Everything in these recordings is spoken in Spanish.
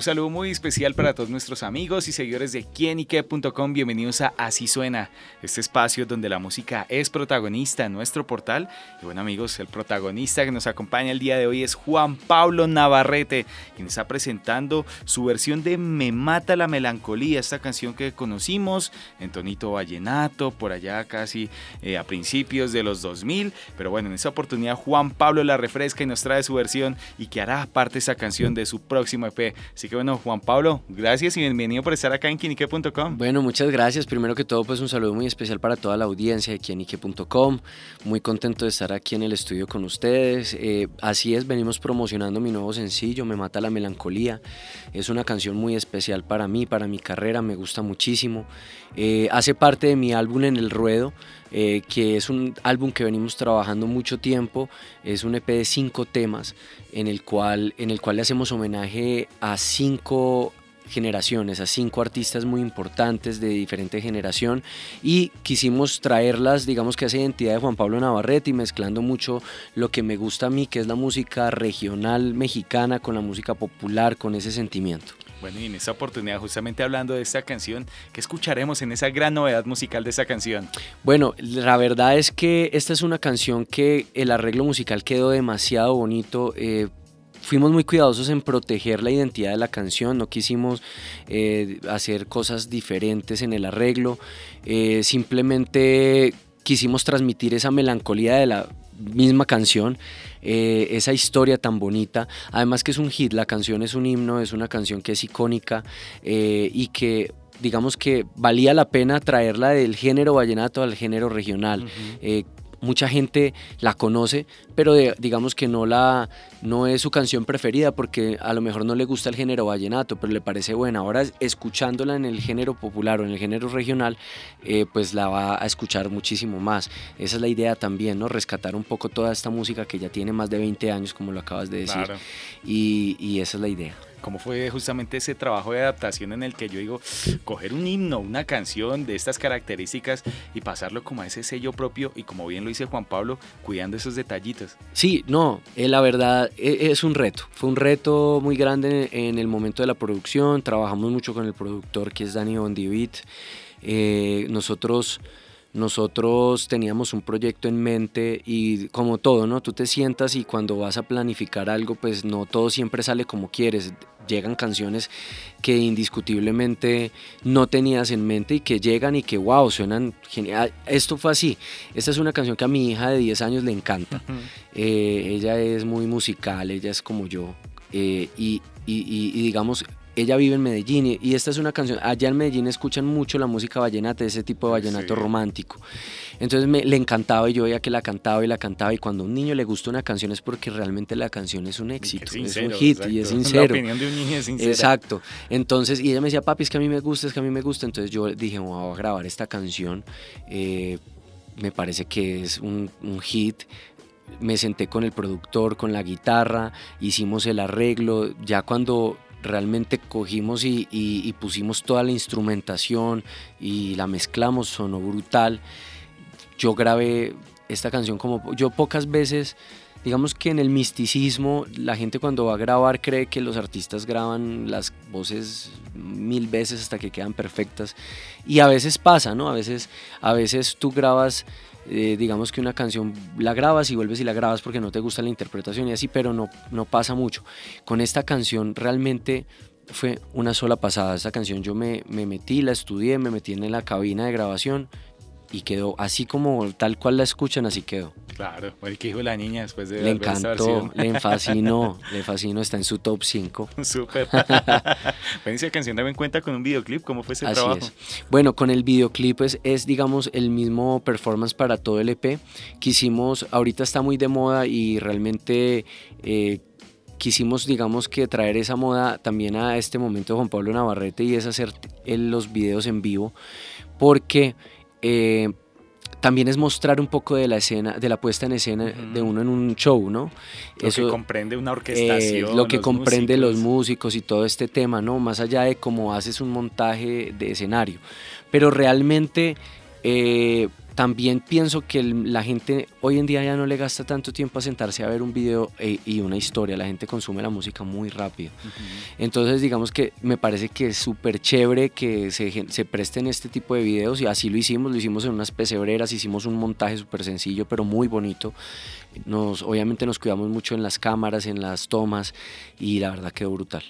Un saludo muy especial para todos nuestros amigos y seguidores de quienique.com. Bienvenidos a Así Suena, este espacio donde la música es protagonista en nuestro portal. Y bueno amigos, el protagonista que nos acompaña el día de hoy es Juan Pablo Navarrete, quien está presentando su versión de Me Mata la Melancolía, esta canción que conocimos en tonito vallenato, por allá casi eh, a principios de los 2000. Pero bueno, en esta oportunidad Juan Pablo la refresca y nos trae su versión y que hará parte esa canción de su próximo EP. Bueno, Juan Pablo, gracias y bienvenido por estar acá en Quinique.com. Bueno, muchas gracias. Primero que todo, pues un saludo muy especial para toda la audiencia de Quinique.com. Muy contento de estar aquí en el estudio con ustedes. Eh, así es, venimos promocionando mi nuevo sencillo, Me Mata la Melancolía. Es una canción muy especial para mí, para mi carrera, me gusta muchísimo. Eh, hace parte de mi álbum En el Ruedo. Eh, que es un álbum que venimos trabajando mucho tiempo, es un EP de cinco temas en el cual, en el cual le hacemos homenaje a cinco generaciones, a cinco artistas muy importantes de diferente generación y quisimos traerlas, digamos que a esa identidad de Juan Pablo Navarrete y mezclando mucho lo que me gusta a mí, que es la música regional mexicana con la música popular, con ese sentimiento. Bueno, y en esta oportunidad, justamente hablando de esta canción, ¿qué escucharemos en esa gran novedad musical de esa canción? Bueno, la verdad es que esta es una canción que el arreglo musical quedó demasiado bonito. Eh, fuimos muy cuidadosos en proteger la identidad de la canción, no quisimos eh, hacer cosas diferentes en el arreglo, eh, simplemente quisimos transmitir esa melancolía de la misma canción, eh, esa historia tan bonita. Además que es un hit, la canción es un himno, es una canción que es icónica eh, y que digamos que valía la pena traerla del género vallenato al género regional mucha gente la conoce, pero digamos que no, la, no es su canción preferida porque a lo mejor no le gusta el género vallenato, pero le parece buena. Ahora escuchándola en el género popular o en el género regional, eh, pues la va a escuchar muchísimo más. Esa es la idea también, ¿no? Rescatar un poco toda esta música que ya tiene más de 20 años, como lo acabas de decir. Y, y esa es la idea cómo fue justamente ese trabajo de adaptación en el que yo digo, coger un himno, una canción de estas características y pasarlo como a ese sello propio y como bien lo dice Juan Pablo, cuidando esos detallitos. Sí, no, eh, la verdad e, es un reto, fue un reto muy grande en el momento de la producción, trabajamos mucho con el productor que es Dani Bondivit, eh, nosotros nosotros teníamos un proyecto en mente y como todo, ¿no? Tú te sientas y cuando vas a planificar algo, pues no todo siempre sale como quieres. Llegan canciones que indiscutiblemente no tenías en mente y que llegan y que, wow, suenan genial. Esto fue así. Esta es una canción que a mi hija de 10 años le encanta. Eh, ella es muy musical, ella es como yo. Eh, y, y digamos, ella vive en Medellín y, esta es una canción, allá en Medellín escuchan mucho la música vallenata, ese tipo de vallenato romántico. Entonces me, le encantaba y yo veía que la cantaba y la cantaba y cuando a un niño le gusta una canción es porque realmente la canción es un éxito, es, un hit y es sincero. La opinión de un niño es sincera. Exacto. Entonces, y ella me decía, papi, es que a mí me gusta, es que a mí me gusta. Entonces yo dije, voy a grabar esta canción. Eh, me parece que es un, un hit me senté con el productor, con la guitarra, hicimos el arreglo, ya cuando realmente cogimos y, pusimos toda la instrumentación y la mezclamos, sonó brutal. Yo grabé esta canción como yo pocas veces, digamos que en el misticismo, la gente cuando va a grabar cree que los artistas graban las voces mil veces hasta que quedan perfectas y a veces pasa, ¿no? A veces, a veces tú grabas eh, digamos que una canción la grabas y vuelves y la grabas porque no te gusta la interpretación y así, pero no, no pasa mucho. Con esta canción realmente fue una sola pasada. Esta canción yo me, me metí, la estudié, me metí en la cabina de grabación y quedó así como tal cual la escuchan, así quedó. Claro, el que dijo la niña después de Le encantó, le fascinó, le fascinó, está en su top 5. Súper. esa canción también cuenta con un videoclip, ¿cómo fue ese así trabajo? Es. Bueno, con el videoclip pues, es, digamos, el mismo performance para todo el EP. Quisimos, ahorita está muy de moda y realmente... Eh, quisimos, digamos que traer esa moda también a este momento de Juan Pablo Navarrete y es hacer los videos en vivo, porque eh, también es mostrar un poco de la escena, de la puesta en escena de uno en un show, ¿no? Lo Eso, que comprende una orquestación. lo que comprende los músicos y todo este tema, ¿no? Más allá de cómo haces un montaje de escenario. Pero realmente eh, también pienso que la gente hoy en día ya no le gasta tanto tiempo a sentarse a ver un video e, y una historia, la gente consume la música muy rápido. Entonces digamos que me parece que es súper chévere que se, se, presten este tipo de videos y así lo hicimos, lo hicimos en unas pesebreras, hicimos un montaje súper sencillo pero muy bonito. Nos, obviamente nos cuidamos mucho en las cámaras, en las tomas y la verdad quedó brutal.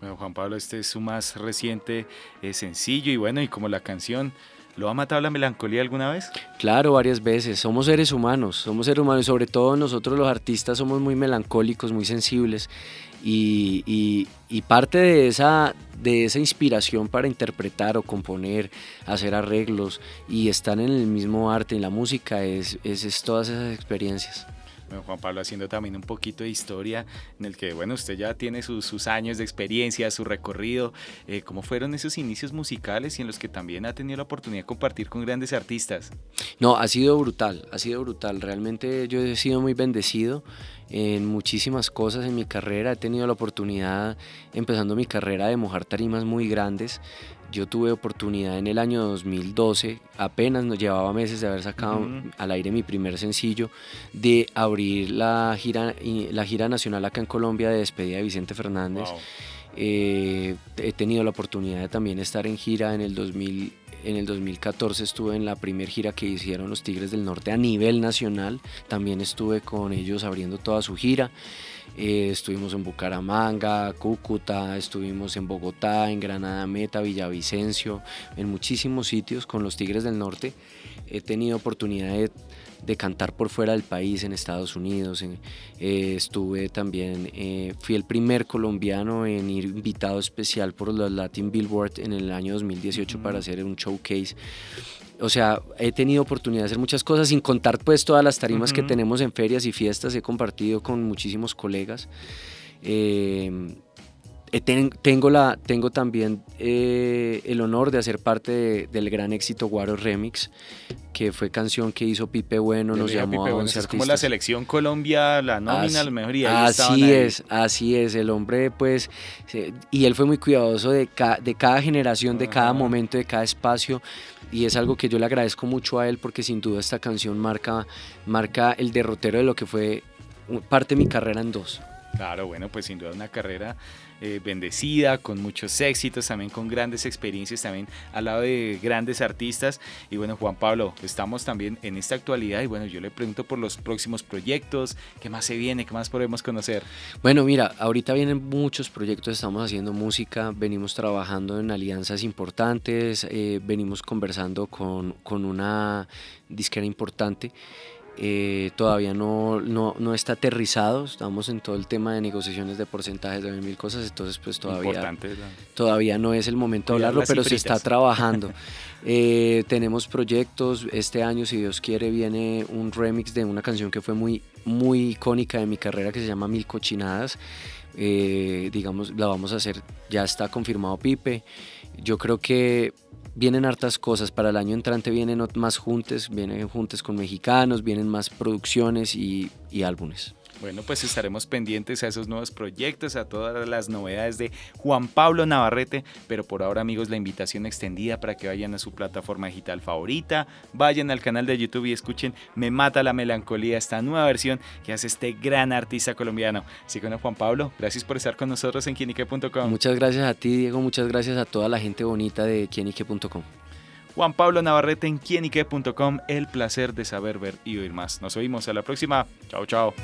Bueno, Juan Pablo, este es su más reciente eh, sencillo y bueno, y como la canción ¿Lo ha matado la melancolía alguna vez? Claro, varias veces. Somos seres humanos, somos seres humanos sobre todo nosotros los artistas somos muy melancólicos, muy sensibles y, parte de esa, de esa inspiración para interpretar o componer, hacer arreglos y estar en el mismo arte, en la música, es, es todas esas experiencias. Juan Pablo haciendo también un poquito de historia en el que, bueno, usted ya tiene sus, años de experiencia, su recorrido, eh, ¿cómo fueron esos inicios musicales y en los que también ha tenido la oportunidad de compartir con grandes artistas? No, ha sido brutal, ha sido brutal, realmente yo he sido muy bendecido en muchísimas cosas en mi carrera, he tenido la oportunidad, empezando mi carrera, de mojar tarimas muy grandes, yo tuve oportunidad en el año 2012, apenas nos llevaba meses de haber sacado al aire mi primer sencillo, de abrir la gira, la gira nacional acá en Colombia de despedida de Vicente Fernández. Eh, he tenido la oportunidad de también estar en gira en el 2000, en el 2014 estuve en la primera gira que hicieron los Tigres del Norte a nivel nacional. También estuve con ellos abriendo toda su gira. Eh, estuvimos en Bucaramanga, Cúcuta, estuvimos en Bogotá, en Granada Meta, Villavicencio, en muchísimos sitios con los Tigres del Norte. He tenido oportunidad de, cantar por fuera del país, en Estados Unidos. Eh, estuve también, eh, fui el primer colombiano en ir invitado especial por los Latin Billboard en el año 2018 para hacer un showcase o sea, he tenido oportunidad de hacer muchas cosas sin contar pues todas las tarimas que tenemos en ferias y fiestas, he compartido con muchísimos colegas. Eh, tengo, la, tengo también eh, el honor de hacer parte del gran éxito Guaro Remix, que fue canción que hizo Pipe Bueno, nos llamó a 11 Es como la selección Colombia, la nómina, la mejor Así es, así es, el hombre pues, y él fue muy cuidadoso de, de cada generación, de cada momento, de cada espacio, y es algo que yo le agradezco mucho a él porque sin duda esta canción marca, marca el derrotero de lo que fue parte de mi carrera en dos. Claro, bueno, pues sin duda una carrera eh, bendecida, con muchos éxitos, también con grandes experiencias, también al lado de grandes artistas. Y bueno, Juan Pablo, estamos también en esta actualidad y bueno, yo le pregunto por los próximos proyectos, qué más se viene, qué más podemos conocer. Bueno, mira, ahorita vienen muchos proyectos, estamos haciendo música, venimos trabajando en alianzas importantes, eh, venimos conversando con, con una disquera importante. Eh, todavía no, no, no, está aterrizado, estamos en todo el tema de negociaciones de porcentajes de mil cosas, entonces pues todavía, todavía no es el momento de hablarlo, pero se está trabajando. Eh, tenemos proyectos, este año si Dios quiere viene un remix de una canción que fue muy, muy icónica de mi carrera que se llama Mil Cochinadas, eh, digamos, la vamos a hacer, ya está confirmado Pipe, yo creo que vienen hartas cosas. Para el año entrante vienen más juntes, vienen juntes con mexicanos, vienen más producciones y, y álbumes. Bueno, pues estaremos pendientes a esos nuevos proyectos, a todas las novedades de Juan Pablo Navarrete, pero por ahora amigos la invitación extendida para que vayan a su plataforma digital favorita, vayan al canal de YouTube y escuchen Me Mata la Melancolía, esta nueva versión que hace este gran artista colombiano. Así que bueno, Juan Pablo, gracias por estar con nosotros en quienique.com. Muchas gracias a ti Diego, muchas gracias a toda la gente bonita de quienique.com. Juan Pablo Navarrete en quienique.com, el placer de saber, ver y oír más. Nos oímos a la próxima. Chao, chao.